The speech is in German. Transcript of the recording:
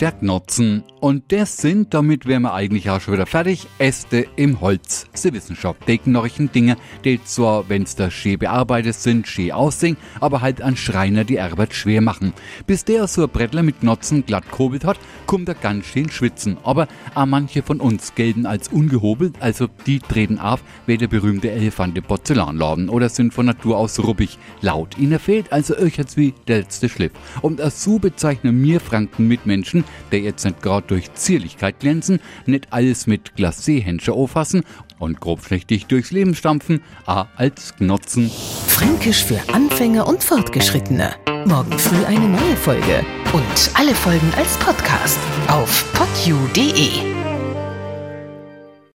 der Knotzen. Und das sind, damit wären wir eigentlich auch schon wieder fertig, Äste im Holz. Sie wissen schon, Deckennorchen Dinge, die zwar, wenn's da schön bearbeitet sind, schön aussehen, aber halt an Schreiner die Arbeit schwer machen. Bis der so ein Brettler mit Knotzen glatt kobelt hat, kommt er ganz schön schwitzen. Aber auch manche von uns gelten als ungehobelt, also die treten auf wie der berühmte Elefant im Porzellanladen oder sind von Natur aus ruppig. Laut ihnen fehlt also euch jetzt wie der letzte Schliff. Und so bezeichnen mir Franken Der jetzt nicht gerade durch Zierlichkeit glänzen, nicht alles mit Glacé-Hänsche auffassen und grobschlächtig durchs Leben stampfen, a als Gnotzen. Fränkisch für Anfänger und Fortgeschrittene. Morgen früh eine neue Folge. Und alle Folgen als Podcast auf podu.de.